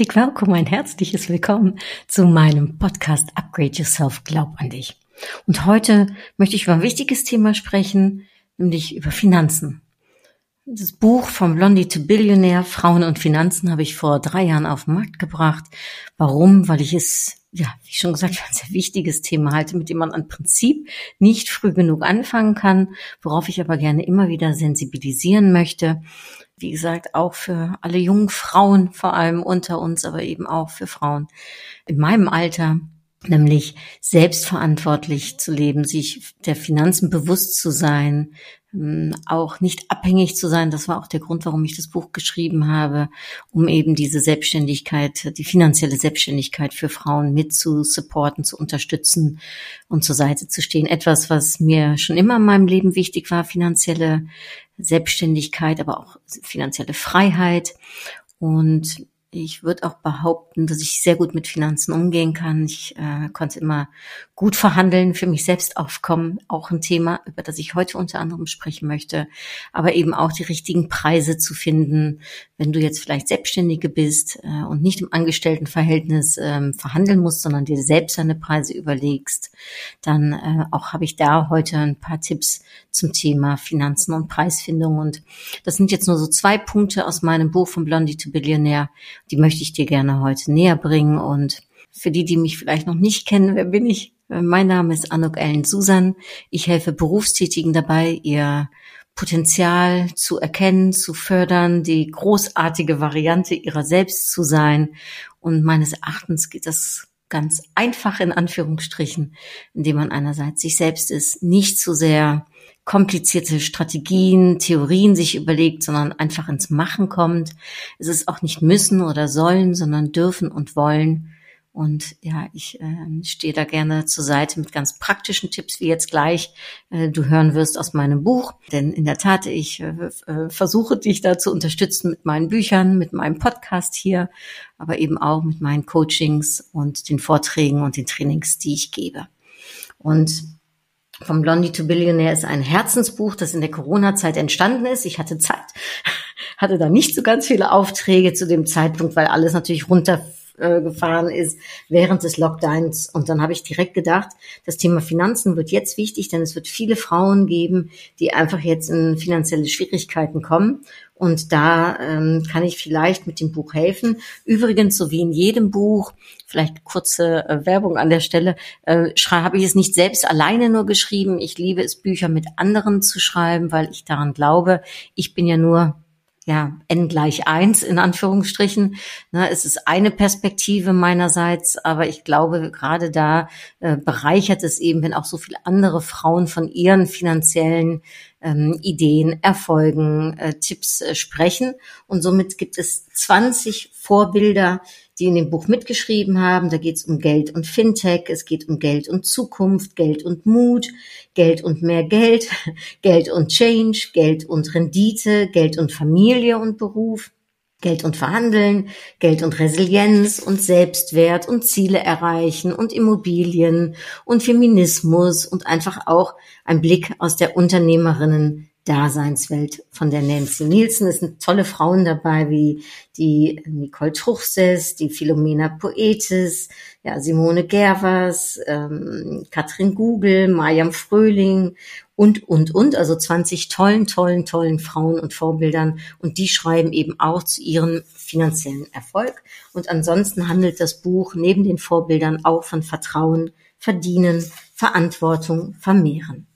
Heartily welcome, ein herzliches Willkommen zu meinem Podcast Upgrade Yourself, glaub an dich. Und heute möchte ich über ein wichtiges Thema sprechen, nämlich über Finanzen. Das Buch vom Blondie to Billionaire, Frauen und Finanzen, habe ich vor drei Jahren auf den Markt gebracht. Warum? Weil ich es, ja, wie schon gesagt, ein sehr wichtiges Thema halte, mit dem man an Prinzip nicht früh genug anfangen kann, worauf ich aber gerne immer wieder sensibilisieren möchte wie gesagt, auch für alle jungen Frauen, vor allem unter uns, aber eben auch für Frauen in meinem Alter, nämlich selbstverantwortlich zu leben, sich der Finanzen bewusst zu sein, ähm, auch nicht abhängig zu sein. Das war auch der Grund, warum ich das Buch geschrieben habe, um eben diese Selbstständigkeit, die finanzielle Selbstständigkeit für Frauen mit zu supporten, zu unterstützen und zur Seite zu stehen. Etwas, was mir schon immer in meinem Leben wichtig war, finanzielle Selbstständigkeit, aber auch finanzielle Freiheit. Und ich würde auch behaupten, dass ich sehr gut mit Finanzen umgehen kann. Ich äh, konnte immer gut verhandeln, für mich selbst aufkommen, auch ein Thema, über das ich heute unter anderem sprechen möchte, aber eben auch die richtigen Preise zu finden, wenn du jetzt vielleicht Selbstständige bist äh, und nicht im Angestelltenverhältnis ähm, verhandeln musst, sondern dir selbst deine Preise überlegst, dann äh, auch habe ich da heute ein paar Tipps zum Thema Finanzen und Preisfindung. Und das sind jetzt nur so zwei Punkte aus meinem Buch von Blondie to Billionaire die möchte ich dir gerne heute näher bringen. Und für die, die mich vielleicht noch nicht kennen, wer bin ich? Mein Name ist Anuk Ellen Susan. Ich helfe Berufstätigen dabei, ihr Potenzial zu erkennen, zu fördern, die großartige Variante ihrer selbst zu sein. Und meines Erachtens geht das ganz einfach in Anführungsstrichen, indem man einerseits sich selbst ist, nicht zu sehr komplizierte Strategien, Theorien sich überlegt, sondern einfach ins Machen kommt. Es ist auch nicht müssen oder sollen, sondern dürfen und wollen. Und ja, ich äh, stehe da gerne zur Seite mit ganz praktischen Tipps, wie jetzt gleich äh, du hören wirst aus meinem Buch. Denn in der Tat, ich äh, äh versuche dich da zu unterstützen mit meinen Büchern, mit meinem Podcast hier, aber eben auch mit meinen Coachings und den Vorträgen und den Trainings, die ich gebe. Und vom Blondie to Billionaire ist ein Herzensbuch, das in der Corona-Zeit entstanden ist. Ich hatte Zeit, hatte da nicht so ganz viele Aufträge zu dem Zeitpunkt, weil alles natürlich runtergefahren ist während des Lockdowns. Und dann habe ich direkt gedacht, das Thema Finanzen wird jetzt wichtig, denn es wird viele Frauen geben, die einfach jetzt in finanzielle Schwierigkeiten kommen. Und da ähm, kann ich vielleicht mit dem Buch helfen. Übrigens, so wie in jedem Buch, vielleicht kurze äh, Werbung an der Stelle, äh, habe ich es nicht selbst alleine nur geschrieben. Ich liebe es, Bücher mit anderen zu schreiben, weil ich daran glaube, ich bin ja nur ja, n gleich eins in Anführungsstrichen. Ne, es ist eine Perspektive meinerseits, aber ich glaube, gerade da äh, bereichert es eben, wenn auch so viele andere Frauen von ihren finanziellen ähm, Ideen, Erfolgen, äh, Tipps äh, sprechen. Und somit gibt es 20 Vorbilder, die in dem Buch mitgeschrieben haben. Da geht es um Geld und Fintech, es geht um Geld und Zukunft, Geld und Mut, Geld und mehr Geld, Geld und Change, Geld und Rendite, Geld und Familie und Beruf. Geld und Verhandeln, Geld und Resilienz und Selbstwert und Ziele erreichen und Immobilien und Feminismus und einfach auch ein Blick aus der Unternehmerinnen Daseinswelt von der Nancy Nielsen. Es sind tolle Frauen dabei, wie die Nicole Truchses, die Philomena Poetis, ja, Simone Gervers, ähm, Katrin Gugel, Mariam Fröhling und, und, und. Also 20 tollen, tollen, tollen Frauen und Vorbildern. Und die schreiben eben auch zu ihrem finanziellen Erfolg. Und ansonsten handelt das Buch neben den Vorbildern auch von Vertrauen, Verdienen, Verantwortung, Vermehren.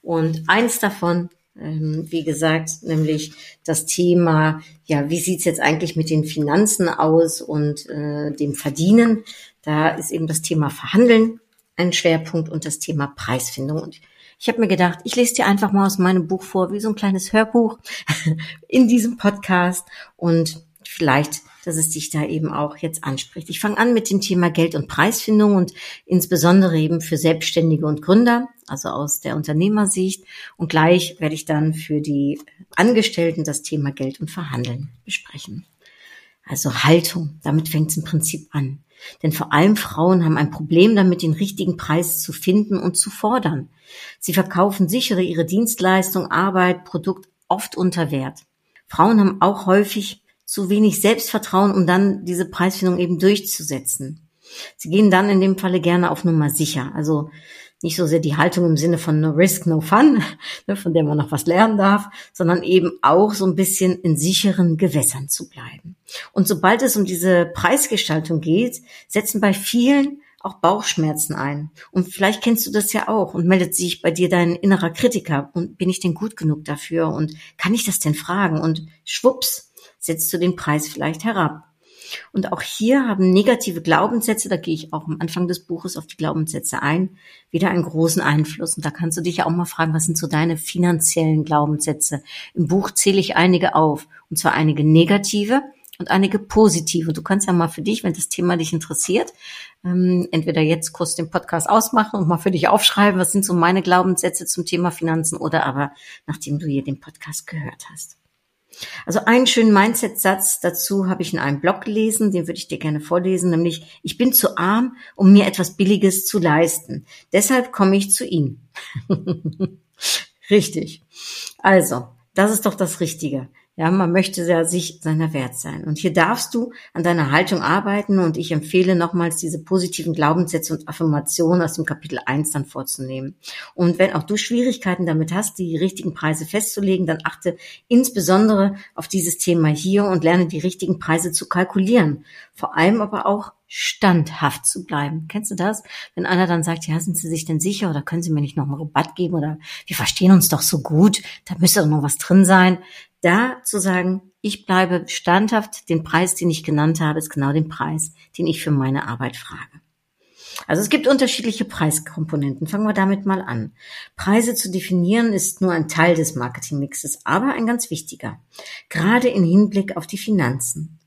Und eins davon ähm, wie gesagt, nämlich das Thema, ja, wie sieht's jetzt eigentlich mit den Finanzen aus und äh, dem Verdienen? Da ist eben das Thema Verhandeln ein Schwerpunkt und das Thema Preisfindung. Und ich habe mir gedacht, ich lese dir einfach mal aus meinem Buch vor, wie so ein kleines Hörbuch in diesem Podcast. Und vielleicht, dass es dich da eben auch jetzt anspricht. Ich fange an mit dem Thema Geld- und Preisfindung und insbesondere eben für Selbstständige und Gründer, also aus der Unternehmersicht. Und gleich werde ich dann für die Angestellten das Thema Geld und Verhandeln besprechen. Also Haltung, damit fängt es im Prinzip an. Denn vor allem Frauen haben ein Problem damit, den richtigen Preis zu finden und zu fordern. Sie verkaufen sich oder ihre Dienstleistung, Arbeit, Produkt oft unter Wert. Frauen haben auch häufig zu wenig Selbstvertrauen, um dann diese Preisfindung eben durchzusetzen. Sie gehen dann in dem Falle gerne auf Nummer sicher. Also nicht so sehr die Haltung im Sinne von no risk, no fun, ne, von der man noch was lernen darf, sondern eben auch so ein bisschen in sicheren Gewässern zu bleiben. Und sobald es um diese Preisgestaltung geht, setzen bei vielen auch Bauchschmerzen ein. Und vielleicht kennst du das ja auch und meldet sich bei dir dein innerer Kritiker. Und bin ich denn gut genug dafür? Und kann ich das denn fragen? Und schwupps, setzt du den Preis vielleicht herab. Und auch hier haben negative Glaubenssätze, da gehe ich auch am Anfang des Buches auf die Glaubenssätze ein, wieder einen großen Einfluss. Und da kannst du dich ja auch mal fragen, was sind so deine finanziellen Glaubenssätze? Im Buch zähle ich einige auf, und zwar einige negative und einige positive. Du kannst ja mal für dich, wenn das Thema dich interessiert, ähm, entweder jetzt kurz den Podcast ausmachen und mal für dich aufschreiben, was sind so meine Glaubenssätze zum Thema Finanzen oder aber nachdem du hier den Podcast gehört hast. Also einen schönen Mindset-Satz dazu habe ich in einem Blog gelesen, den würde ich dir gerne vorlesen, nämlich ich bin zu arm, um mir etwas Billiges zu leisten. Deshalb komme ich zu ihm. Richtig. Also, das ist doch das Richtige. Ja, man möchte ja sich seiner wert sein. Und hier darfst du an deiner Haltung arbeiten und ich empfehle nochmals diese positiven Glaubenssätze und Affirmationen aus dem Kapitel 1 dann vorzunehmen. Und wenn auch du Schwierigkeiten damit hast, die richtigen Preise festzulegen, dann achte insbesondere auf dieses Thema hier und lerne die richtigen Preise zu kalkulieren. Vor allem aber auch standhaft zu bleiben. Kennst du das? Wenn einer dann sagt, ja, sind Sie sich denn sicher oder können Sie mir nicht noch einen Rabatt geben oder wir verstehen uns doch so gut, da müsste doch noch was drin sein da zu sagen, ich bleibe standhaft, den Preis, den ich genannt habe, ist genau den Preis, den ich für meine Arbeit frage. Also es gibt unterschiedliche Preiskomponenten. Fangen wir damit mal an. Preise zu definieren ist nur ein Teil des Marketingmixes, aber ein ganz wichtiger. Gerade im Hinblick auf die Finanzen.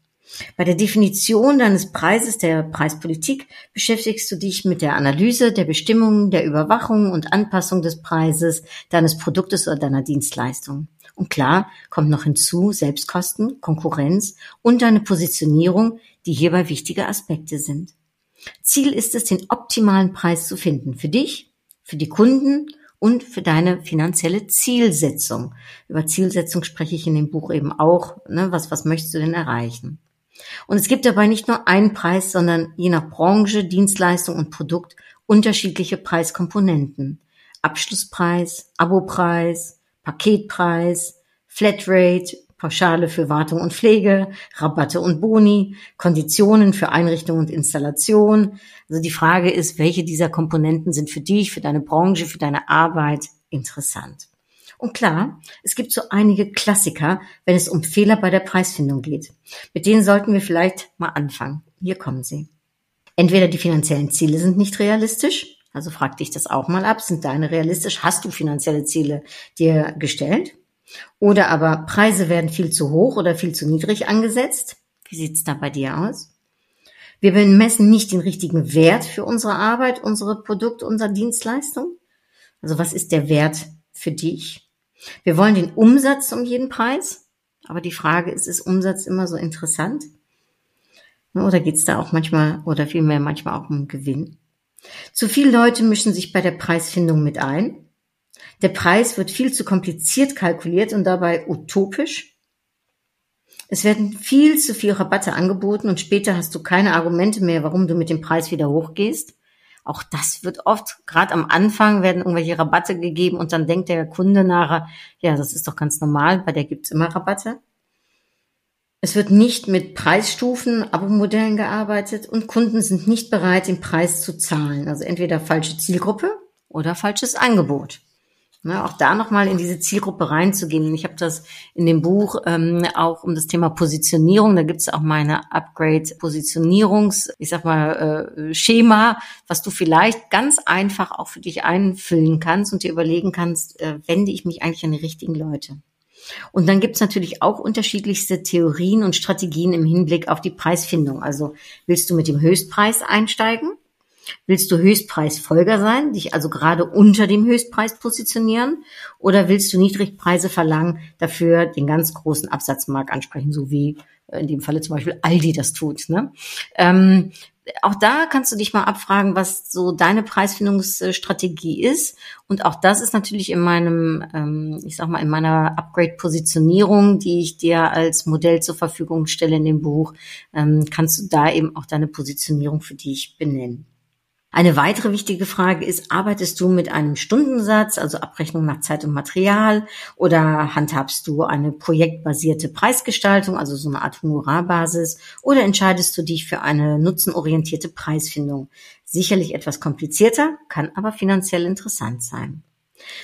Bei der Definition deines Preises der Preispolitik beschäftigst du dich mit der Analyse der Bestimmungen, der Überwachung und Anpassung des Preises deines Produktes oder deiner Dienstleistung. Und klar kommt noch hinzu Selbstkosten, Konkurrenz und deine Positionierung, die hierbei wichtige Aspekte sind. Ziel ist es, den optimalen Preis zu finden für dich, für die Kunden und für deine finanzielle Zielsetzung. Über Zielsetzung spreche ich in dem Buch eben auch. Ne? Was, was möchtest du denn erreichen? Und es gibt dabei nicht nur einen Preis, sondern je nach Branche, Dienstleistung und Produkt unterschiedliche Preiskomponenten. Abschlusspreis, Abopreis, Paketpreis, Flatrate, Pauschale für Wartung und Pflege, Rabatte und Boni, Konditionen für Einrichtung und Installation. Also die Frage ist, welche dieser Komponenten sind für dich, für deine Branche, für deine Arbeit interessant? Und klar, es gibt so einige Klassiker, wenn es um Fehler bei der Preisfindung geht. Mit denen sollten wir vielleicht mal anfangen. Hier kommen sie. Entweder die finanziellen Ziele sind nicht realistisch, also frag dich das auch mal ab. Sind deine realistisch? Hast du finanzielle Ziele dir gestellt? Oder aber Preise werden viel zu hoch oder viel zu niedrig angesetzt? Wie sieht's da bei dir aus? Wir bemessen nicht den richtigen Wert für unsere Arbeit, unsere Produkte, unsere Dienstleistung. Also was ist der Wert für dich? Wir wollen den Umsatz um jeden Preis. Aber die Frage ist, ist Umsatz immer so interessant? Oder geht's da auch manchmal oder vielmehr manchmal auch um Gewinn? Zu viele Leute mischen sich bei der Preisfindung mit ein. Der Preis wird viel zu kompliziert kalkuliert und dabei utopisch. Es werden viel zu viel Rabatte angeboten und später hast du keine Argumente mehr, warum du mit dem Preis wieder hochgehst. Auch das wird oft, gerade am Anfang werden irgendwelche Rabatte gegeben und dann denkt der Kunde nachher, ja, das ist doch ganz normal, bei der gibt's immer Rabatte. Es wird nicht mit Preisstufen, Abo-Modellen gearbeitet und Kunden sind nicht bereit, den Preis zu zahlen. Also entweder falsche Zielgruppe oder falsches Angebot. Ja, auch da nochmal in diese Zielgruppe reinzugehen. Ich habe das in dem Buch ähm, auch um das Thema Positionierung. Da gibt's auch meine Upgrade-Positionierungs, ich sag mal, äh, Schema, was du vielleicht ganz einfach auch für dich einfüllen kannst und dir überlegen kannst, äh, wende ich mich eigentlich an die richtigen Leute. Und dann gibt's natürlich auch unterschiedlichste Theorien und Strategien im Hinblick auf die Preisfindung. Also willst du mit dem Höchstpreis einsteigen? Willst du Höchstpreisfolger sein, dich also gerade unter dem Höchstpreis positionieren? Oder willst du Niedrigpreise verlangen, dafür den ganz großen Absatzmarkt ansprechen, so wie in dem Falle zum Beispiel Aldi das tut? Ne? Ähm, auch da kannst du dich mal abfragen, was so deine Preisfindungsstrategie ist. Und auch das ist natürlich in meinem, ähm, ich sag mal, in meiner Upgrade-Positionierung, die ich dir als Modell zur Verfügung stelle in dem Buch, ähm, kannst du da eben auch deine Positionierung für dich benennen. Eine weitere wichtige Frage ist, arbeitest du mit einem Stundensatz, also Abrechnung nach Zeit und Material, oder handhabst du eine projektbasierte Preisgestaltung, also so eine Art Honorarbasis, oder entscheidest du dich für eine nutzenorientierte Preisfindung? Sicherlich etwas komplizierter, kann aber finanziell interessant sein.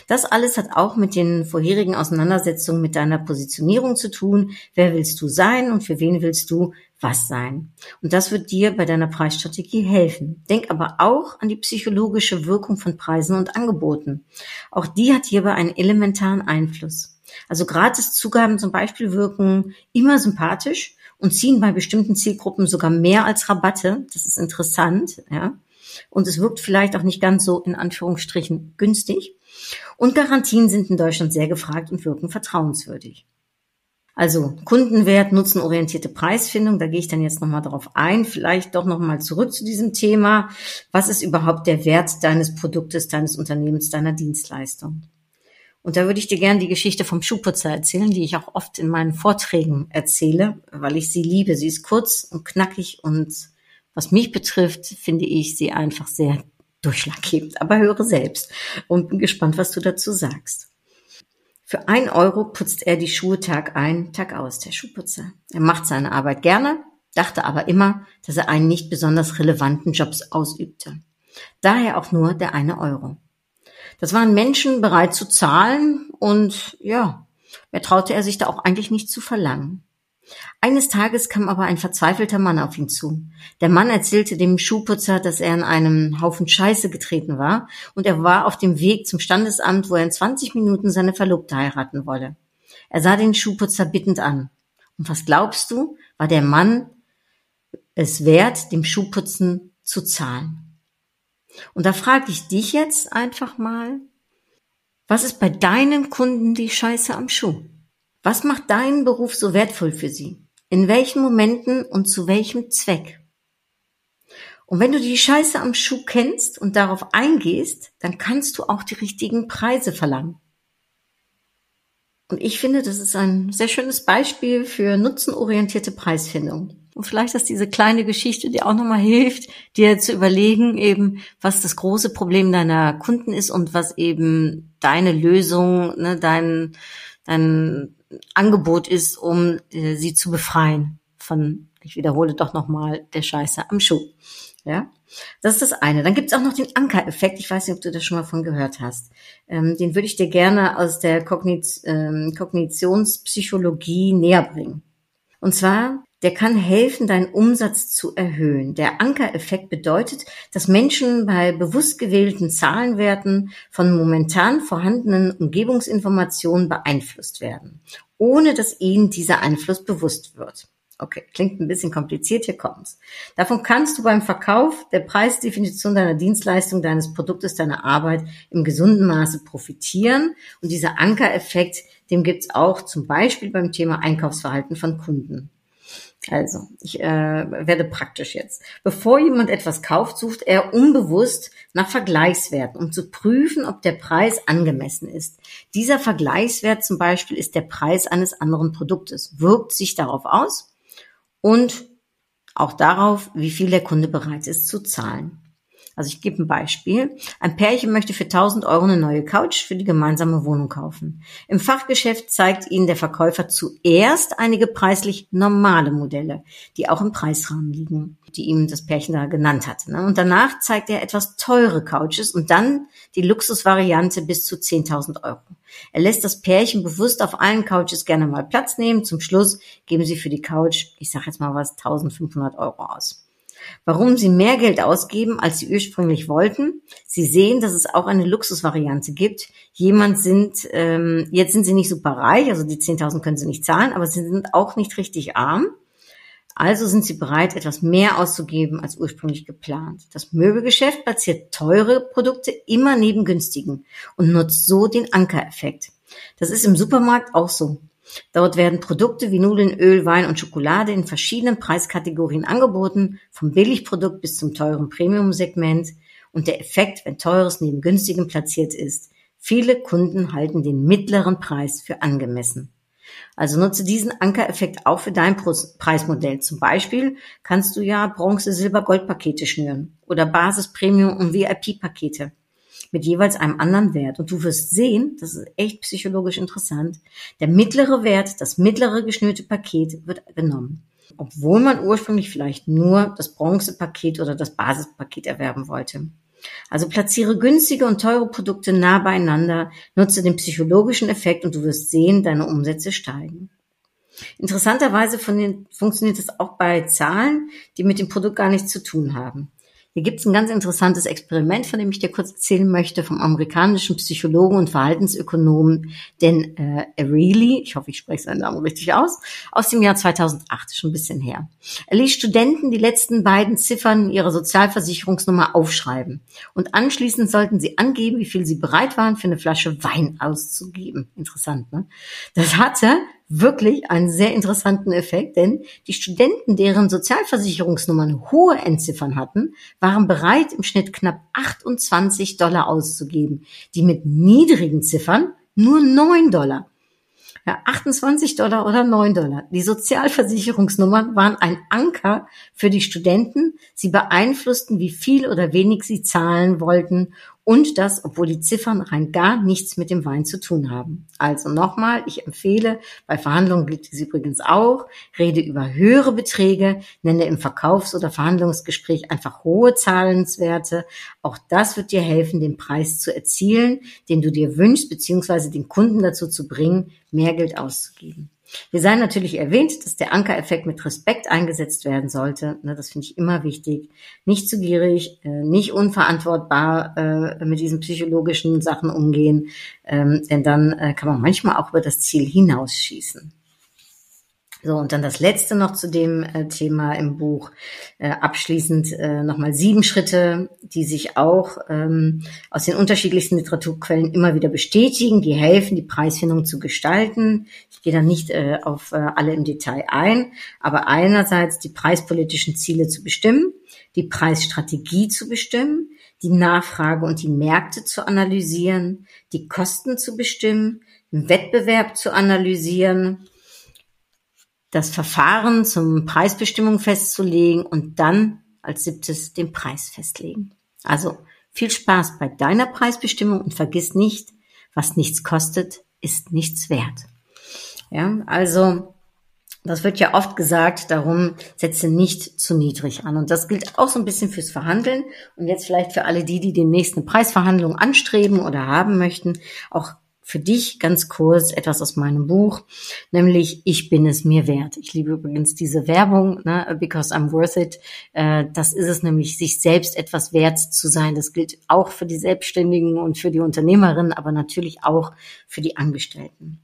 Das alles hat auch mit den vorherigen Auseinandersetzungen mit deiner Positionierung zu tun. Wer willst du sein und für wen willst du was sein? Und das wird dir bei deiner Preisstrategie helfen. Denk aber auch an die psychologische Wirkung von Preisen und Angeboten. Auch die hat hierbei einen elementaren Einfluss. Also Gratiszugaben zum Beispiel wirken immer sympathisch und ziehen bei bestimmten Zielgruppen sogar mehr als Rabatte. Das ist interessant, ja. Und es wirkt vielleicht auch nicht ganz so in Anführungsstrichen günstig. Und Garantien sind in Deutschland sehr gefragt und wirken vertrauenswürdig. Also Kundenwert, nutzenorientierte Preisfindung, da gehe ich dann jetzt nochmal darauf ein. Vielleicht doch nochmal zurück zu diesem Thema. Was ist überhaupt der Wert deines Produktes, deines Unternehmens, deiner Dienstleistung? Und da würde ich dir gerne die Geschichte vom Schuhputzer erzählen, die ich auch oft in meinen Vorträgen erzähle, weil ich sie liebe. Sie ist kurz und knackig und was mich betrifft, finde ich sie einfach sehr durchschlaggebend. Aber höre selbst und bin gespannt, was du dazu sagst. Für ein Euro putzt er die Schuhe Tag ein, Tag aus, der Schuhputzer. Er macht seine Arbeit gerne, dachte aber immer, dass er einen nicht besonders relevanten Jobs ausübte. Daher auch nur der eine Euro. Das waren Menschen bereit zu zahlen und ja, mehr traute er sich da auch eigentlich nicht zu verlangen. Eines Tages kam aber ein verzweifelter Mann auf ihn zu. Der Mann erzählte dem Schuhputzer, dass er in einem Haufen Scheiße getreten war und er war auf dem Weg zum Standesamt, wo er in 20 Minuten seine Verlobte heiraten wolle. Er sah den Schuhputzer bittend an. Und was glaubst du, war der Mann es wert, dem Schuhputzen zu zahlen? Und da frage ich dich jetzt einfach mal, was ist bei deinen Kunden die Scheiße am Schuh? Was macht deinen Beruf so wertvoll für sie? In welchen Momenten und zu welchem Zweck? Und wenn du die Scheiße am Schuh kennst und darauf eingehst, dann kannst du auch die richtigen Preise verlangen. Und ich finde, das ist ein sehr schönes Beispiel für nutzenorientierte Preisfindung. Und vielleicht, dass diese kleine Geschichte dir auch nochmal hilft, dir zu überlegen, eben, was das große Problem deiner Kunden ist und was eben deine Lösung, ne, dein, dein Angebot ist, um äh, sie zu befreien von, ich wiederhole doch nochmal, der Scheiße am Schuh. Ja, das ist das eine. Dann gibt es auch noch den Anker-Effekt. Ich weiß nicht, ob du das schon mal von gehört hast. Ähm, den würde ich dir gerne aus der Kognit ähm, Kognitionspsychologie näher bringen. Und zwar der kann helfen, deinen Umsatz zu erhöhen. Der Ankereffekt bedeutet, dass Menschen bei bewusst gewählten Zahlenwerten von momentan vorhandenen Umgebungsinformationen beeinflusst werden, ohne dass ihnen dieser Einfluss bewusst wird. Okay, klingt ein bisschen kompliziert, hier kommt's. Davon kannst du beim Verkauf der Preisdefinition deiner Dienstleistung, deines Produktes, deiner Arbeit im gesunden Maße profitieren. Und dieser Ankereffekt, dem gibt's auch zum Beispiel beim Thema Einkaufsverhalten von Kunden. Also, ich äh, werde praktisch jetzt. Bevor jemand etwas kauft, sucht er unbewusst nach Vergleichswerten, um zu prüfen, ob der Preis angemessen ist. Dieser Vergleichswert zum Beispiel ist der Preis eines anderen Produktes, wirkt sich darauf aus und auch darauf, wie viel der Kunde bereit ist zu zahlen. Also ich gebe ein Beispiel. Ein Pärchen möchte für 1000 Euro eine neue Couch für die gemeinsame Wohnung kaufen. Im Fachgeschäft zeigt ihnen der Verkäufer zuerst einige preislich normale Modelle, die auch im Preisrahmen liegen, die ihm das Pärchen da genannt hatte. Ne? Und danach zeigt er etwas teure Couches und dann die Luxusvariante bis zu 10.000 Euro. Er lässt das Pärchen bewusst auf allen Couches gerne mal Platz nehmen. Zum Schluss geben sie für die Couch, ich sage jetzt mal was, 1500 Euro aus. Warum sie mehr Geld ausgeben, als sie ursprünglich wollten? Sie sehen, dass es auch eine Luxusvariante gibt. Jemand sind, ähm, jetzt sind sie nicht super reich, also die 10.000 können sie nicht zahlen, aber sie sind auch nicht richtig arm. Also sind sie bereit, etwas mehr auszugeben als ursprünglich geplant. Das Möbelgeschäft platziert teure Produkte immer neben günstigen und nutzt so den Ankereffekt. Das ist im Supermarkt auch so. Dort werden Produkte wie Nudeln, Öl, Wein und Schokolade in verschiedenen Preiskategorien angeboten, vom Billigprodukt bis zum teuren Premium-Segment. Und der Effekt, wenn teures neben günstigem platziert ist, viele Kunden halten den mittleren Preis für angemessen. Also nutze diesen Ankereffekt auch für dein Preismodell. Zum Beispiel kannst du ja Bronze, Silber, Gold Pakete schnüren oder Basis, Premium und VIP Pakete mit jeweils einem anderen Wert. Und du wirst sehen, das ist echt psychologisch interessant, der mittlere Wert, das mittlere geschnürte Paket wird genommen. Obwohl man ursprünglich vielleicht nur das Bronzepaket oder das Basispaket erwerben wollte. Also platziere günstige und teure Produkte nah beieinander, nutze den psychologischen Effekt und du wirst sehen, deine Umsätze steigen. Interessanterweise funktioniert es auch bei Zahlen, die mit dem Produkt gar nichts zu tun haben. Hier gibt es ein ganz interessantes Experiment, von dem ich dir kurz erzählen möchte, vom amerikanischen Psychologen und Verhaltensökonomen Dan äh, Ariely, ich hoffe, ich spreche seinen Namen richtig aus, aus dem Jahr 2008, schon ein bisschen her. Er ließ Studenten die letzten beiden Ziffern ihrer Sozialversicherungsnummer aufschreiben und anschließend sollten sie angeben, wie viel sie bereit waren, für eine Flasche Wein auszugeben. Interessant, ne? Das hatte wirklich einen sehr interessanten Effekt, denn die Studenten, deren Sozialversicherungsnummern hohe Endziffern hatten, waren bereit, im Schnitt knapp 28 Dollar auszugeben. Die mit niedrigen Ziffern nur 9 Dollar. Ja, 28 Dollar oder 9 Dollar. Die Sozialversicherungsnummern waren ein Anker für die Studenten. Sie beeinflussten, wie viel oder wenig sie zahlen wollten und das, obwohl die Ziffern rein gar nichts mit dem Wein zu tun haben. Also nochmal, ich empfehle, bei Verhandlungen gilt dies übrigens auch, rede über höhere Beträge, nenne im Verkaufs- oder Verhandlungsgespräch einfach hohe Zahlenswerte. Auch das wird dir helfen, den Preis zu erzielen, den du dir wünschst, beziehungsweise den Kunden dazu zu bringen, mehr Geld auszugeben. Wir seien natürlich erwähnt, dass der Ankereffekt mit Respekt eingesetzt werden sollte. Ne, das finde ich immer wichtig. Nicht zu gierig, äh, nicht unverantwortbar äh, mit diesen psychologischen Sachen umgehen, ähm, denn dann äh, kann man manchmal auch über das Ziel hinausschießen. So, und dann das letzte noch zu dem äh, Thema im Buch. Äh, abschließend äh, nochmal sieben Schritte, die sich auch ähm, aus den unterschiedlichsten Literaturquellen immer wieder bestätigen, die helfen, die Preisfindung zu gestalten. Ich gehe da nicht äh, auf äh, alle im Detail ein, aber einerseits die preispolitischen Ziele zu bestimmen, die Preisstrategie zu bestimmen, die Nachfrage und die Märkte zu analysieren, die Kosten zu bestimmen, den Wettbewerb zu analysieren, das Verfahren zum Preisbestimmung festzulegen und dann als siebtes den Preis festlegen. Also viel Spaß bei deiner Preisbestimmung und vergiss nicht, was nichts kostet, ist nichts wert. Ja, also das wird ja oft gesagt, darum setze nicht zu niedrig an. Und das gilt auch so ein bisschen fürs Verhandeln. Und jetzt vielleicht für alle die, die den nächsten Preisverhandlungen anstreben oder haben möchten, auch für dich ganz kurz etwas aus meinem Buch, nämlich Ich bin es mir wert. Ich liebe übrigens diese Werbung, ne, because I'm worth it. Äh, das ist es nämlich, sich selbst etwas wert zu sein. Das gilt auch für die Selbstständigen und für die Unternehmerinnen, aber natürlich auch für die Angestellten.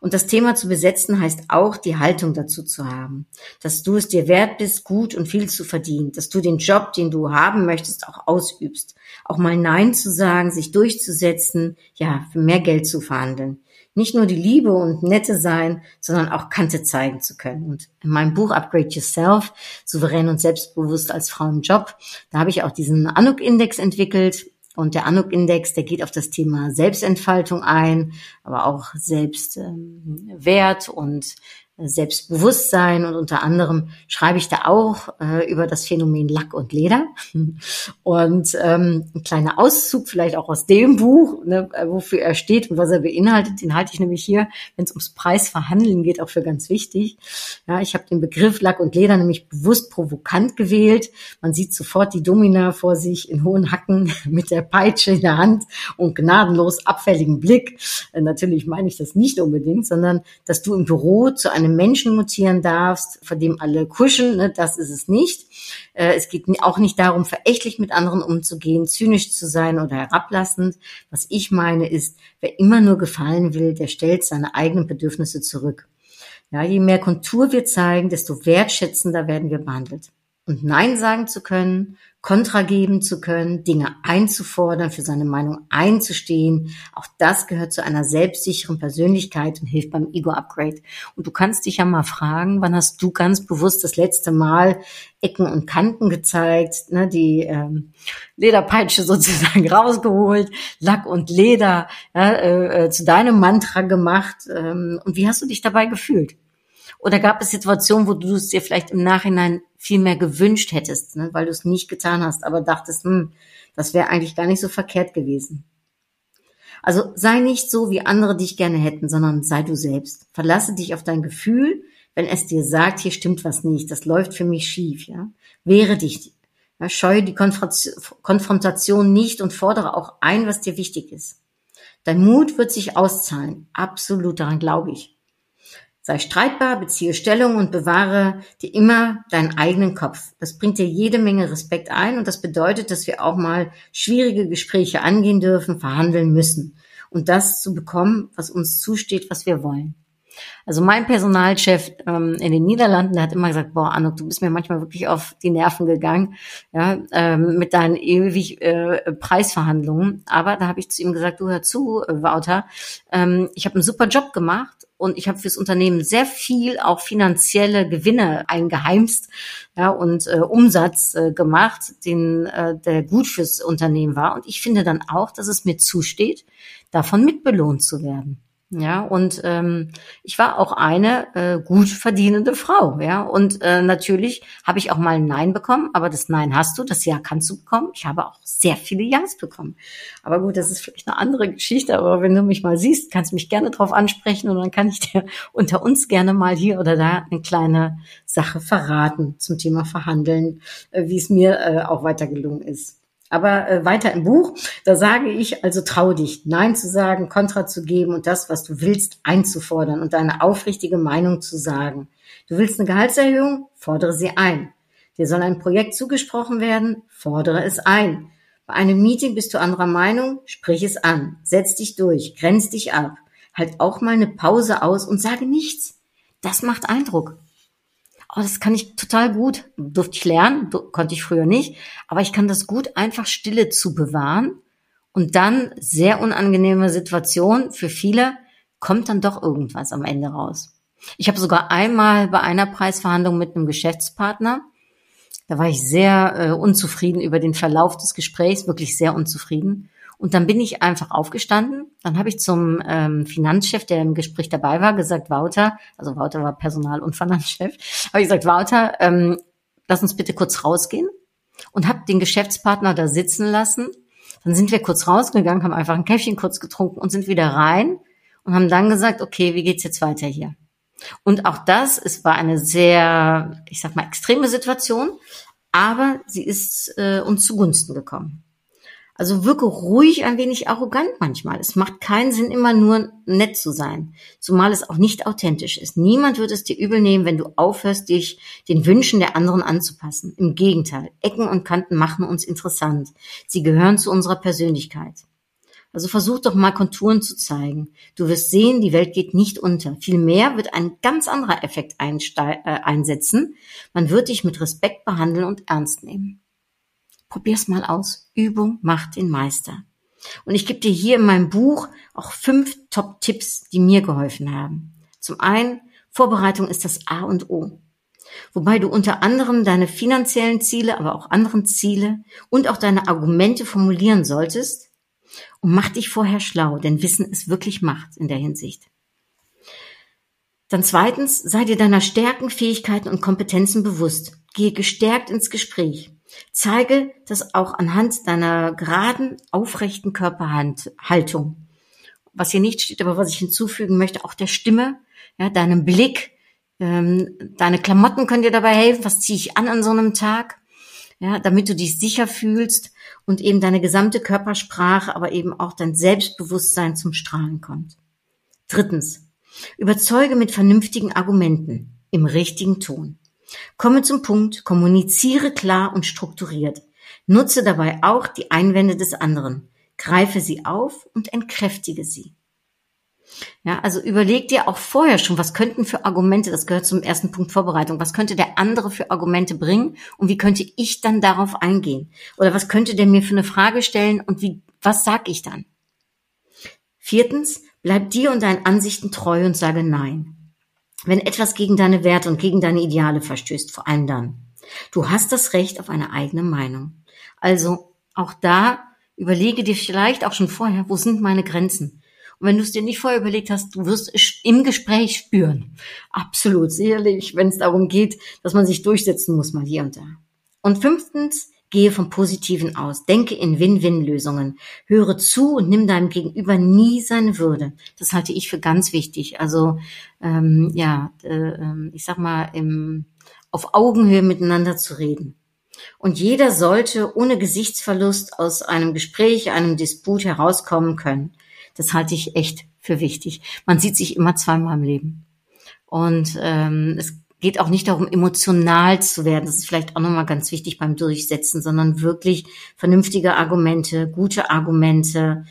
Und das Thema zu besetzen heißt auch, die Haltung dazu zu haben, dass du es dir wert bist, gut und viel zu verdienen, dass du den Job, den du haben möchtest, auch ausübst, auch mal Nein zu sagen, sich durchzusetzen, ja, für mehr Geld zu verhandeln. Nicht nur die Liebe und Nette sein, sondern auch Kante zeigen zu können. Und in meinem Buch Upgrade Yourself, souverän und selbstbewusst als Frau im Job, da habe ich auch diesen Anuk-Index entwickelt, und der Anuk-Index, der geht auf das Thema Selbstentfaltung ein, aber auch Selbstwert ähm, und Selbstbewusstsein und unter anderem schreibe ich da auch äh, über das Phänomen Lack und Leder und ähm, ein kleiner Auszug vielleicht auch aus dem Buch, ne, wofür er steht und was er beinhaltet, den halte ich nämlich hier, wenn es ums Preisverhandeln geht, auch für ganz wichtig. Ja, ich habe den Begriff Lack und Leder nämlich bewusst provokant gewählt. Man sieht sofort die Domina vor sich in hohen Hacken mit der Peitsche in der Hand und gnadenlos abfälligen Blick. Äh, natürlich meine ich das nicht unbedingt, sondern dass du im Büro zu einem einem Menschen mutieren darfst, vor dem alle kuschen, ne, das ist es nicht. Äh, es geht auch nicht darum, verächtlich mit anderen umzugehen, zynisch zu sein oder herablassend. Was ich meine ist, wer immer nur gefallen will, der stellt seine eigenen Bedürfnisse zurück. Ja, je mehr Kontur wir zeigen, desto wertschätzender werden wir behandelt. Und Nein sagen zu können, Kontra geben zu können, Dinge einzufordern, für seine Meinung einzustehen, auch das gehört zu einer selbstsicheren Persönlichkeit und hilft beim Ego-Upgrade. Und du kannst dich ja mal fragen, wann hast du ganz bewusst das letzte Mal Ecken und Kanten gezeigt, ne, die ähm, Lederpeitsche sozusagen rausgeholt, Lack und Leder ja, äh, äh, zu deinem Mantra gemacht. Ähm, und wie hast du dich dabei gefühlt? Oder gab es Situationen, wo du es dir vielleicht im Nachhinein viel mehr gewünscht hättest, ne, weil du es nicht getan hast, aber dachtest, hm, das wäre eigentlich gar nicht so verkehrt gewesen. Also sei nicht so, wie andere dich gerne hätten, sondern sei du selbst. Verlasse dich auf dein Gefühl, wenn es dir sagt, hier stimmt was nicht, das läuft für mich schief, ja. Wehre dich, ja, scheue die Konfrontation nicht und fordere auch ein, was dir wichtig ist. Dein Mut wird sich auszahlen. Absolut, daran glaube ich. Sei streitbar, beziehe Stellung und bewahre dir immer deinen eigenen Kopf. Das bringt dir jede Menge Respekt ein und das bedeutet, dass wir auch mal schwierige Gespräche angehen dürfen, verhandeln müssen und das zu bekommen, was uns zusteht, was wir wollen. Also mein Personalchef ähm, in den Niederlanden, der hat immer gesagt, boah, Anno, du bist mir manchmal wirklich auf die Nerven gegangen, ja, ähm, mit deinen ewig äh, Preisverhandlungen. Aber da habe ich zu ihm gesagt, du hör zu, äh, Wouter, ähm, ich habe einen super Job gemacht und ich habe fürs Unternehmen sehr viel auch finanzielle Gewinne eingeheimst ja, und äh, Umsatz äh, gemacht, den äh, der gut fürs Unternehmen war. Und ich finde dann auch, dass es mir zusteht, davon mitbelohnt zu werden. Ja, und ähm, ich war auch eine äh, gut verdienende Frau, ja. Und äh, natürlich habe ich auch mal ein Nein bekommen, aber das Nein hast du, das Ja kannst du bekommen. Ich habe auch sehr viele Ja's bekommen. Aber gut, das ist vielleicht eine andere Geschichte, aber wenn du mich mal siehst, kannst du mich gerne drauf ansprechen und dann kann ich dir unter uns gerne mal hier oder da eine kleine Sache verraten zum Thema Verhandeln, äh, wie es mir äh, auch weiter gelungen ist. Aber äh, weiter im Buch, da sage ich also trau dich, Nein zu sagen, Kontra zu geben und das, was du willst, einzufordern und deine aufrichtige Meinung zu sagen. Du willst eine Gehaltserhöhung? Fordere sie ein. Dir soll ein Projekt zugesprochen werden? Fordere es ein. Bei einem Meeting bist du anderer Meinung? Sprich es an. Setz dich durch, grenz dich ab. Halt auch mal eine Pause aus und sage nichts. Das macht Eindruck oh, das kann ich total gut, durfte ich lernen, konnte ich früher nicht, aber ich kann das gut, einfach Stille zu bewahren und dann sehr unangenehme Situation für viele kommt dann doch irgendwas am Ende raus. Ich habe sogar einmal bei einer Preisverhandlung mit einem Geschäftspartner, da war ich sehr äh, unzufrieden über den Verlauf des Gesprächs, wirklich sehr unzufrieden. Und dann bin ich einfach aufgestanden. Dann habe ich zum ähm, Finanzchef, der im Gespräch dabei war, gesagt, Wouter, also Wouter war Personal- und Finanzchef, habe ich gesagt, Wouter, ähm, lass uns bitte kurz rausgehen. Und habe den Geschäftspartner da sitzen lassen. Dann sind wir kurz rausgegangen, haben einfach ein Käffchen kurz getrunken und sind wieder rein und haben dann gesagt, okay, wie geht's jetzt weiter hier? Und auch das, es war eine sehr, ich sag mal, extreme Situation, aber sie ist äh, uns zugunsten gekommen. Also wirke ruhig ein wenig arrogant manchmal. Es macht keinen Sinn, immer nur nett zu sein, zumal es auch nicht authentisch ist. Niemand wird es dir übel nehmen, wenn du aufhörst, dich den Wünschen der anderen anzupassen. Im Gegenteil, Ecken und Kanten machen uns interessant. Sie gehören zu unserer Persönlichkeit. Also versuch doch mal Konturen zu zeigen. Du wirst sehen, die Welt geht nicht unter. Vielmehr wird ein ganz anderer Effekt äh, einsetzen. Man wird dich mit Respekt behandeln und ernst nehmen. Probier's mal aus. Übung macht den Meister. Und ich gebe dir hier in meinem Buch auch fünf Top-Tipps, die mir geholfen haben. Zum einen, Vorbereitung ist das A und O. Wobei du unter anderem deine finanziellen Ziele, aber auch anderen Ziele und auch deine Argumente formulieren solltest. Und mach dich vorher schlau, denn Wissen ist wirklich Macht in der Hinsicht. Dann zweitens, sei dir deiner Stärken, Fähigkeiten und Kompetenzen bewusst. Gehe gestärkt ins Gespräch. Zeige das auch anhand deiner geraden, aufrechten Körperhaltung. Was hier nicht steht, aber was ich hinzufügen möchte, auch der Stimme, ja, deinem Blick, ähm, deine Klamotten können dir dabei helfen. Was ziehe ich an an so einem Tag? Ja, damit du dich sicher fühlst und eben deine gesamte Körpersprache, aber eben auch dein Selbstbewusstsein zum Strahlen kommt. Drittens, Überzeuge mit vernünftigen Argumenten im richtigen Ton. Komme zum Punkt, kommuniziere klar und strukturiert. Nutze dabei auch die Einwände des anderen. Greife sie auf und entkräftige sie. Ja, also überleg dir auch vorher schon, was könnten für Argumente, das gehört zum ersten Punkt Vorbereitung, was könnte der andere für Argumente bringen und wie könnte ich dann darauf eingehen? Oder was könnte der mir für eine Frage stellen und wie, was sag ich dann? Viertens, bleib dir und deinen Ansichten treu und sage Nein. Wenn etwas gegen deine Werte und gegen deine Ideale verstößt, vor allem dann. Du hast das Recht auf eine eigene Meinung. Also auch da überlege dir vielleicht auch schon vorher, wo sind meine Grenzen? Und wenn du es dir nicht vorher überlegt hast, du wirst es im Gespräch spüren. Absolut, sicherlich, wenn es darum geht, dass man sich durchsetzen muss, mal hier und da. Und fünftens, gehe vom Positiven aus. Denke in Win-Win-Lösungen. Höre zu und nimm deinem Gegenüber nie seine Würde. Das halte ich für ganz wichtig. Also ähm, ja, äh, ähm, ich sag mal, im, auf Augenhöhe miteinander zu reden. Und jeder sollte ohne Gesichtsverlust aus einem Gespräch, einem Disput herauskommen können. Das halte ich echt für wichtig. Man sieht sich immer zweimal im Leben. Und ähm, es geht auch nicht darum, emotional zu werden. Das ist vielleicht auch nochmal ganz wichtig beim Durchsetzen, sondern wirklich vernünftige Argumente, gute Argumente.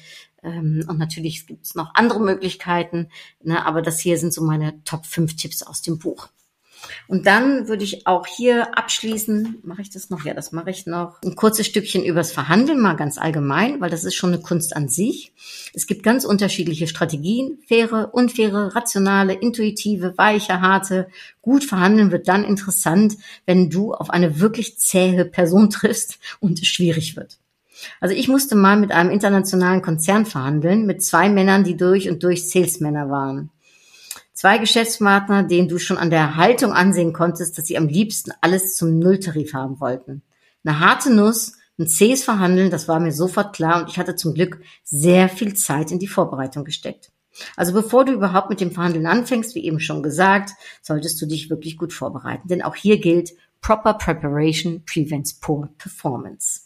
Ähm, und natürlich gibt es noch andere Möglichkeiten, ne, aber das hier sind so meine Top 5 Tipps aus dem Buch. Und dann würde ich auch hier abschließen, mache ich das noch? Ja, das mache ich noch. Ein kurzes Stückchen übers Verhandeln, mal ganz allgemein, weil das ist schon eine Kunst an sich. Es gibt ganz unterschiedliche Strategien, faire, unfaire, rationale, intuitive, weiche, harte. Gut verhandeln wird dann interessant, wenn du auf eine wirklich zähe Person triffst und es schwierig wird. Also ich musste mal mit einem internationalen Konzern verhandeln, mit zwei Männern, die durch und durch Salesmänner waren. Zwei Geschäftspartner, denen du schon an der Haltung ansehen konntest, dass sie am liebsten alles zum Nulltarif haben wollten. Eine harte Nuss, ein zähes Verhandeln, das war mir sofort klar und ich hatte zum Glück sehr viel Zeit in die Vorbereitung gesteckt. Also bevor du überhaupt mit dem Verhandeln anfängst, wie eben schon gesagt, solltest du dich wirklich gut vorbereiten. Denn auch hier gilt, proper preparation prevents poor performance.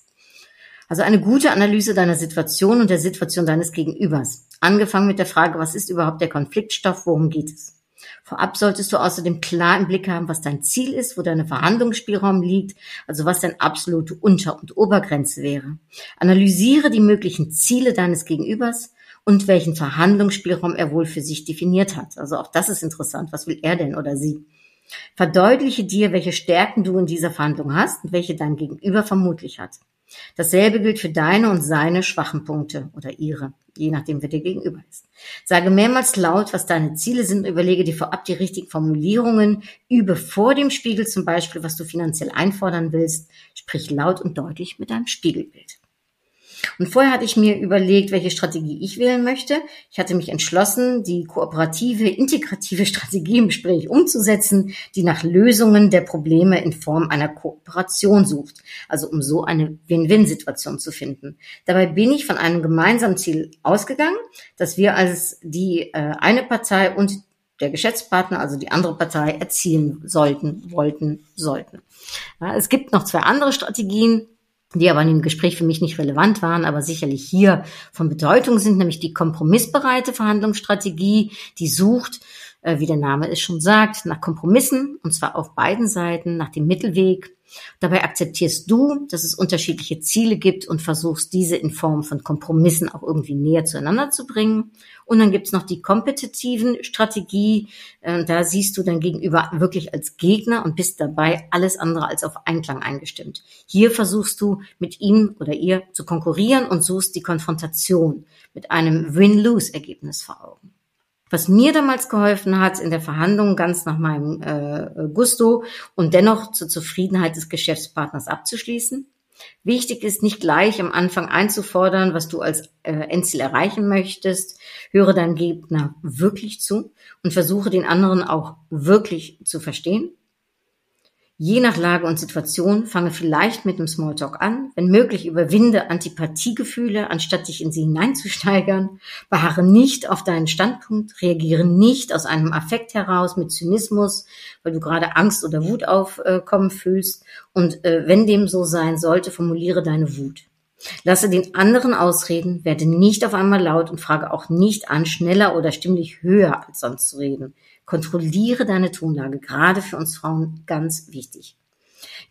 Also eine gute Analyse deiner Situation und der Situation deines Gegenübers. Angefangen mit der Frage, was ist überhaupt der Konfliktstoff, worum geht es? Vorab solltest du außerdem klar im Blick haben, was dein Ziel ist, wo dein Verhandlungsspielraum liegt, also was deine absolute Unter- und Obergrenze wäre. Analysiere die möglichen Ziele deines Gegenübers und welchen Verhandlungsspielraum er wohl für sich definiert hat. Also auch das ist interessant. Was will er denn oder sie? Verdeutliche dir, welche Stärken du in dieser Verhandlung hast und welche dein Gegenüber vermutlich hat. Dasselbe gilt für deine und seine schwachen Punkte oder ihre, je nachdem, wer dir gegenüber ist. Sage mehrmals laut, was deine Ziele sind, überlege dir vorab die richtigen Formulierungen, übe vor dem Spiegel zum Beispiel, was du finanziell einfordern willst, sprich laut und deutlich mit deinem Spiegelbild. Und vorher hatte ich mir überlegt, welche Strategie ich wählen möchte. Ich hatte mich entschlossen, die kooperative, integrative Strategie im Gespräch umzusetzen, die nach Lösungen der Probleme in Form einer Kooperation sucht. Also um so eine Win-Win-Situation zu finden. Dabei bin ich von einem gemeinsamen Ziel ausgegangen, dass wir als die äh, eine Partei und der Geschäftspartner, also die andere Partei, erzielen sollten, wollten, sollten. Ja, es gibt noch zwei andere Strategien, die aber in dem Gespräch für mich nicht relevant waren, aber sicherlich hier von Bedeutung sind, nämlich die kompromissbereite Verhandlungsstrategie, die sucht, wie der Name es schon sagt, nach Kompromissen, und zwar auf beiden Seiten, nach dem Mittelweg, Dabei akzeptierst du, dass es unterschiedliche Ziele gibt und versuchst, diese in Form von Kompromissen auch irgendwie näher zueinander zu bringen. Und dann gibt's noch die kompetitiven Strategie. Äh, da siehst du dein Gegenüber wirklich als Gegner und bist dabei alles andere als auf Einklang eingestimmt. Hier versuchst du mit ihm oder ihr zu konkurrieren und suchst die Konfrontation mit einem Win-Lose-Ergebnis vor Augen. Was mir damals geholfen hat in der Verhandlung ganz nach meinem äh, Gusto und dennoch zur Zufriedenheit des Geschäftspartners abzuschließen. Wichtig ist nicht gleich am Anfang einzufordern, was du als äh, Endziel erreichen möchtest. Höre deinem Gegner wirklich zu und versuche den anderen auch wirklich zu verstehen. Je nach Lage und Situation fange vielleicht mit dem Smalltalk an. Wenn möglich, überwinde Antipathiegefühle, anstatt dich in sie hineinzusteigern. Beharre nicht auf deinen Standpunkt. Reagiere nicht aus einem Affekt heraus mit Zynismus, weil du gerade Angst oder Wut aufkommen fühlst. Und äh, wenn dem so sein sollte, formuliere deine Wut. Lasse den anderen ausreden, werde nicht auf einmal laut und frage auch nicht an, schneller oder stimmlich höher als sonst zu reden. Kontrolliere deine Tonlage, gerade für uns Frauen ganz wichtig.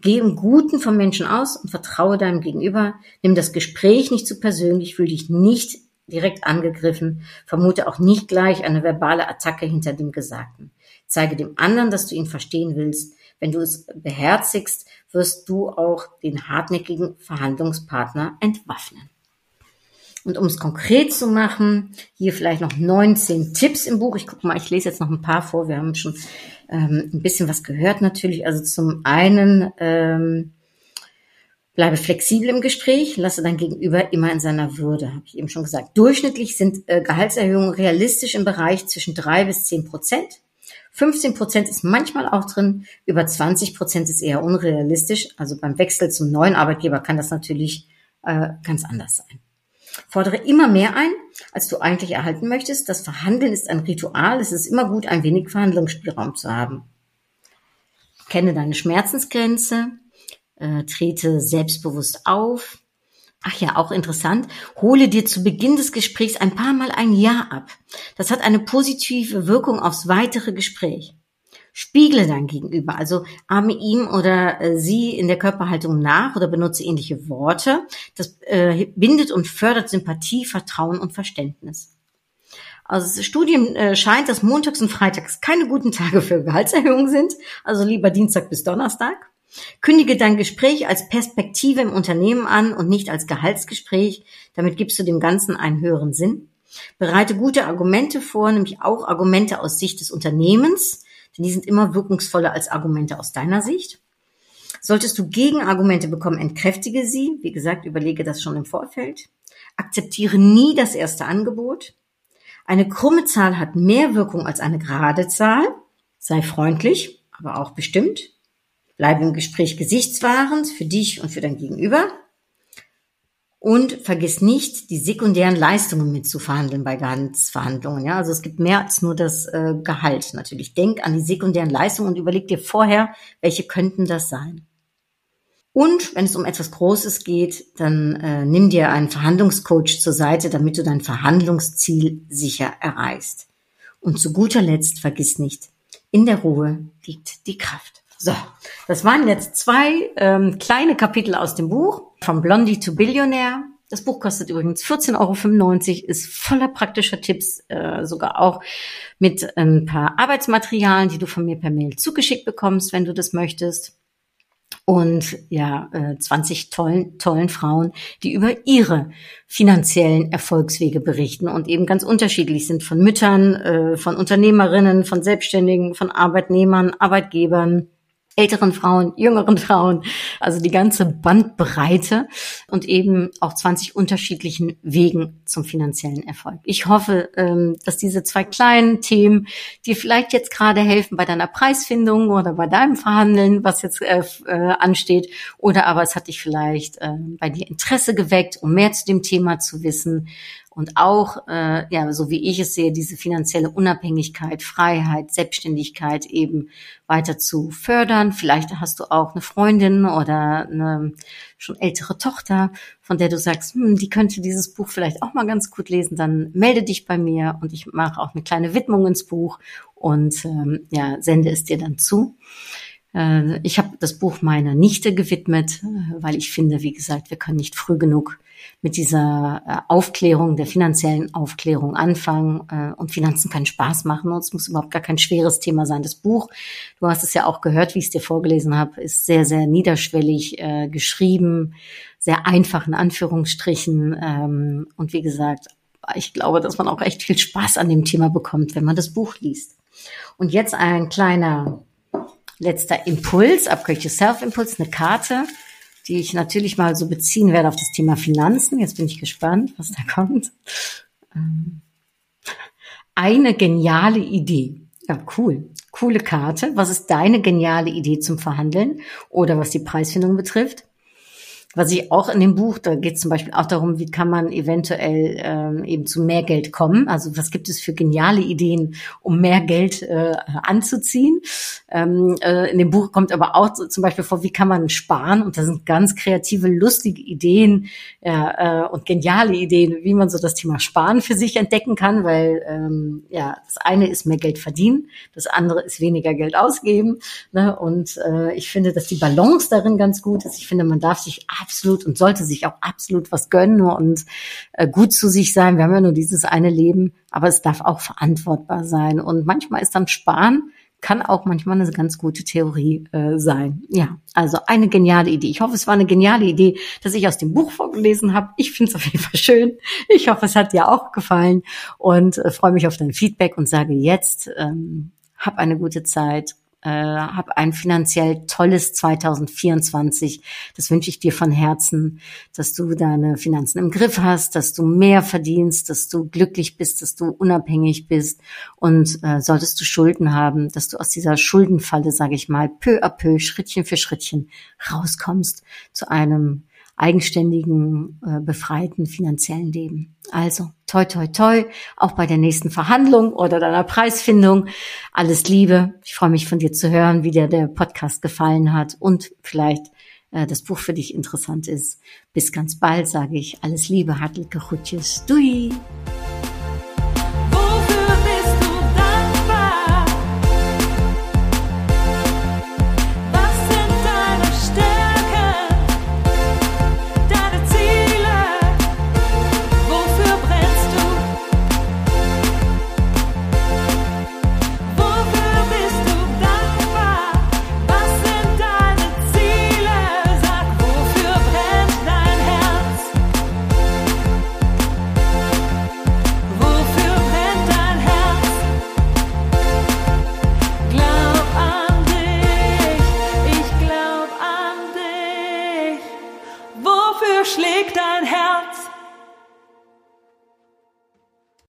Geh im Guten vom Menschen aus und vertraue deinem Gegenüber. Nimm das Gespräch nicht zu persönlich, fühl dich nicht direkt angegriffen, vermute auch nicht gleich eine verbale Attacke hinter dem Gesagten. Zeige dem anderen, dass du ihn verstehen willst. Wenn du es beherzigst, wirst du auch den hartnäckigen Verhandlungspartner entwaffnen. Und um es konkret zu machen, hier vielleicht noch 19 Tipps im Buch. Ich gucke mal, ich lese jetzt noch ein paar vor. Wir haben schon ähm, ein bisschen was gehört natürlich. Also zum einen ähm, bleibe flexibel im Gespräch, lasse dein Gegenüber immer in seiner Würde, habe ich eben schon gesagt. Durchschnittlich sind äh, Gehaltserhöhungen realistisch im Bereich zwischen drei bis zehn Prozent. 15 Prozent ist manchmal auch drin, über 20 Prozent ist eher unrealistisch. Also beim Wechsel zum neuen Arbeitgeber kann das natürlich äh, ganz anders sein. Fordere immer mehr ein, als du eigentlich erhalten möchtest. Das Verhandeln ist ein Ritual. Es ist immer gut, ein wenig Verhandlungsspielraum zu haben. Kenne deine Schmerzensgrenze, äh, trete selbstbewusst auf, Ach ja, auch interessant. Hole dir zu Beginn des Gesprächs ein paar Mal ein Ja ab. Das hat eine positive Wirkung aufs weitere Gespräch. Spiegle dein Gegenüber, also ahme ihm oder äh, sie in der Körperhaltung nach oder benutze ähnliche Worte. Das äh, bindet und fördert Sympathie, Vertrauen und Verständnis. Also Studien äh, scheint, dass montags und freitags keine guten Tage für Gehaltserhöhungen sind, also lieber Dienstag bis Donnerstag. Kündige dein Gespräch als Perspektive im Unternehmen an und nicht als Gehaltsgespräch. Damit gibst du dem Ganzen einen höheren Sinn. Bereite gute Argumente vor, nämlich auch Argumente aus Sicht des Unternehmens, denn die sind immer wirkungsvoller als Argumente aus deiner Sicht. Solltest du Gegenargumente bekommen, entkräftige sie. Wie gesagt, überlege das schon im Vorfeld. Akzeptiere nie das erste Angebot. Eine krumme Zahl hat mehr Wirkung als eine gerade Zahl. Sei freundlich, aber auch bestimmt. Bleibe im Gespräch gesichtswahrend für dich und für dein Gegenüber. Und vergiss nicht, die sekundären Leistungen mitzuverhandeln bei Gehaltsverhandlungen. Ja, also es gibt mehr als nur das äh, Gehalt. Natürlich denk an die sekundären Leistungen und überleg dir vorher, welche könnten das sein. Und wenn es um etwas Großes geht, dann äh, nimm dir einen Verhandlungscoach zur Seite, damit du dein Verhandlungsziel sicher erreichst. Und zu guter Letzt vergiss nicht, in der Ruhe liegt die Kraft. So, das waren jetzt zwei ähm, kleine Kapitel aus dem Buch, From Blondie to Billionaire. Das Buch kostet übrigens 14,95 Euro, ist voller praktischer Tipps, äh, sogar auch mit ein paar Arbeitsmaterialien, die du von mir per Mail zugeschickt bekommst, wenn du das möchtest. Und ja, äh, 20 tollen, tollen Frauen, die über ihre finanziellen Erfolgswege berichten und eben ganz unterschiedlich sind von Müttern, äh, von Unternehmerinnen, von Selbstständigen, von Arbeitnehmern, Arbeitgebern, älteren Frauen, jüngeren Frauen, also die ganze Bandbreite und eben auch 20 unterschiedlichen Wegen zum finanziellen Erfolg. Ich hoffe, ähm, dass diese zwei kleinen Themen dir vielleicht jetzt gerade helfen bei deiner Preisfindung oder bei deinem Verhandeln, was jetzt äh, äh, ansteht, oder aber es hat dich vielleicht äh, bei dir Interesse geweckt, um mehr zu dem Thema zu wissen und auch, äh, ja, so wie ich es sehe, diese finanzielle Unabhängigkeit, Freiheit, Selbstständigkeit eben weiter zu fördern. Vielleicht hast du auch eine Freundin oder eine schon ältere Tochter, von der du sagst, hm, die könnte dieses Buch vielleicht auch mal ganz gut lesen. Dann melde dich bei mir und ich mache auch eine kleine Widmung ins Buch und ähm, ja, sende es dir dann zu. Äh, ich habe das Buch meiner Nichte gewidmet, äh, weil ich finde, wie gesagt, wir können nicht früh genug mit dieser äh, Aufklärung, der finanziellen Aufklärung anfangen. Und Finanzen können Spaß machen und es muss überhaupt gar kein schweres Thema sein. Das Buch, du hast es ja auch gehört, wie ich es dir vorgelesen habe, ist sehr, sehr niederschwellig geschrieben, sehr einfach in Anführungsstrichen. Ähm, und wie gesagt, ich glaube, dass man auch echt viel Spaß an dem Thema bekommt, wenn man das Buch liest. Und jetzt ein kleiner letzter Impuls, Upgrade Yourself Impuls, eine Karte die ich natürlich mal so beziehen werde auf das Thema Finanzen. Jetzt bin ich gespannt, was da kommt. Ähm, eine geniale Idee. Ja, cool. Coole Karte. Was ist deine geniale Idee zum Verhandeln oder was die Preisfindung betrifft? Was ich auch in dem Buch, da geht es zum Beispiel auch darum, wie kann man eventuell ähm, eben zu mehr Geld kommen. Also was gibt es für geniale Ideen, um mehr Geld äh, anzuziehen. Ähm, äh, in dem Buch kommt aber auch so, zum Beispiel vor, wie kann man sparen. Und da sind ganz kreative, lustige Ideen ja, äh, und geniale Ideen, wie man so das Thema Sparen für sich entdecken kann, weil ähm, ja, das eine ist mehr Geld verdienen, das andere ist weniger Geld ausgeben. Ne? Und äh, ich finde, dass die Balance darin ganz gut ist. Ich finde, man darf sich absolut und sollte sich auch absolut was gönnen und äh, gut zu sich sein. Wir haben ja nur dieses eine Leben, aber es darf auch verantwortbar sein. Und manchmal ist dann Sparen kann auch manchmal eine ganz gute Theorie äh, sein. Ja, also eine geniale Idee. Ich hoffe, es war eine geniale Idee, dass ich aus dem Buch vorgelesen habe. Ich finde es auf jeden Fall schön. Ich hoffe, es hat dir auch gefallen und äh, freue mich auf dein Feedback und sage jetzt, ähm, hab eine gute Zeit äh, hab ein finanziell tolles 2024. Das wünsche ich dir von Herzen, dass du deine Finanzen im Griff hast, dass du mehr verdienst, dass du glücklich bist, dass du unabhängig bist und äh, solltest du Schulden haben, dass du aus dieser Schuldenfalle, sage ich mal, peu à peu, Schrittchen für Schrittchen rauskommst zu einem eigenständigen, äh, befreiten finanziellen Leben. Also toi, toi, toi, auch bei der nächsten Verhandlung oder deiner Preisfindung. Alles Liebe. Ich freue mich von dir zu hören, wie dir der Podcast gefallen hat und vielleicht äh, das Buch für dich interessant ist. Bis ganz bald, sage ich. Alles Liebe, hartliche Chutjes. Dui.